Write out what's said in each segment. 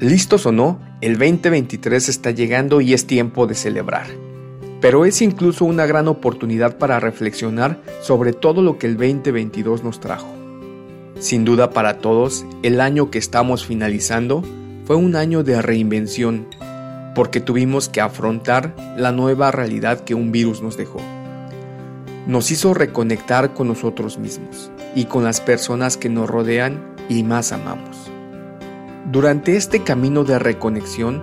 Listos o no, el 2023 está llegando y es tiempo de celebrar. Pero es incluso una gran oportunidad para reflexionar sobre todo lo que el 2022 nos trajo. Sin duda para todos, el año que estamos finalizando fue un año de reinvención, porque tuvimos que afrontar la nueva realidad que un virus nos dejó. Nos hizo reconectar con nosotros mismos y con las personas que nos rodean y más amamos. Durante este camino de reconexión,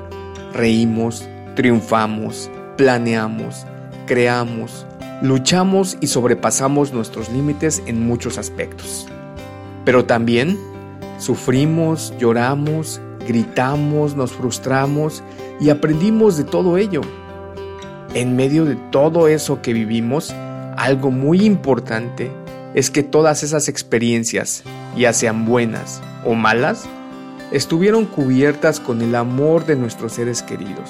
reímos, triunfamos, planeamos, creamos, luchamos y sobrepasamos nuestros límites en muchos aspectos. Pero también sufrimos, lloramos, gritamos, nos frustramos y aprendimos de todo ello. En medio de todo eso que vivimos, algo muy importante es que todas esas experiencias, ya sean buenas o malas, estuvieron cubiertas con el amor de nuestros seres queridos.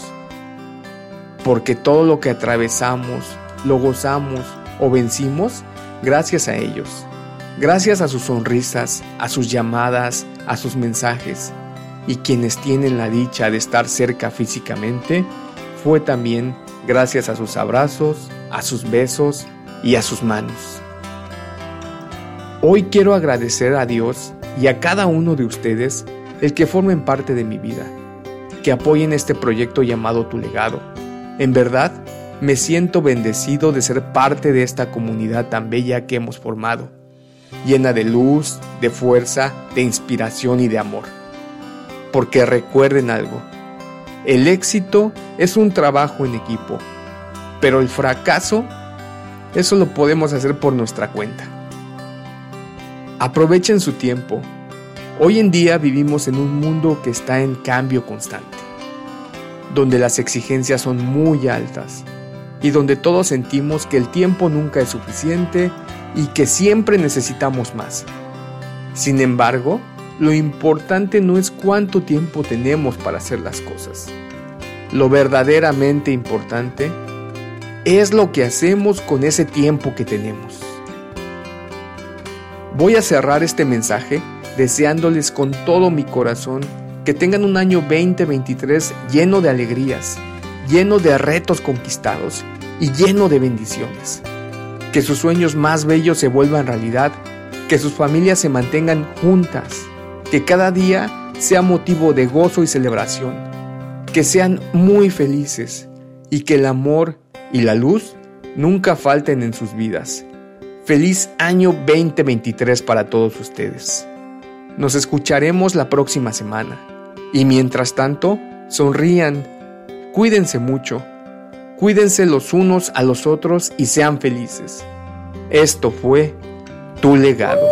Porque todo lo que atravesamos, lo gozamos o vencimos gracias a ellos, gracias a sus sonrisas, a sus llamadas, a sus mensajes. Y quienes tienen la dicha de estar cerca físicamente, fue también gracias a sus abrazos, a sus besos y a sus manos. Hoy quiero agradecer a Dios y a cada uno de ustedes el que formen parte de mi vida, que apoyen este proyecto llamado Tu legado. En verdad, me siento bendecido de ser parte de esta comunidad tan bella que hemos formado, llena de luz, de fuerza, de inspiración y de amor. Porque recuerden algo, el éxito es un trabajo en equipo, pero el fracaso, eso lo podemos hacer por nuestra cuenta. Aprovechen su tiempo, Hoy en día vivimos en un mundo que está en cambio constante, donde las exigencias son muy altas y donde todos sentimos que el tiempo nunca es suficiente y que siempre necesitamos más. Sin embargo, lo importante no es cuánto tiempo tenemos para hacer las cosas. Lo verdaderamente importante es lo que hacemos con ese tiempo que tenemos. Voy a cerrar este mensaje deseándoles con todo mi corazón que tengan un año 2023 lleno de alegrías, lleno de retos conquistados y lleno de bendiciones. Que sus sueños más bellos se vuelvan realidad, que sus familias se mantengan juntas, que cada día sea motivo de gozo y celebración, que sean muy felices y que el amor y la luz nunca falten en sus vidas. Feliz año 2023 para todos ustedes. Nos escucharemos la próxima semana. Y mientras tanto, sonrían, cuídense mucho, cuídense los unos a los otros y sean felices. Esto fue tu legado.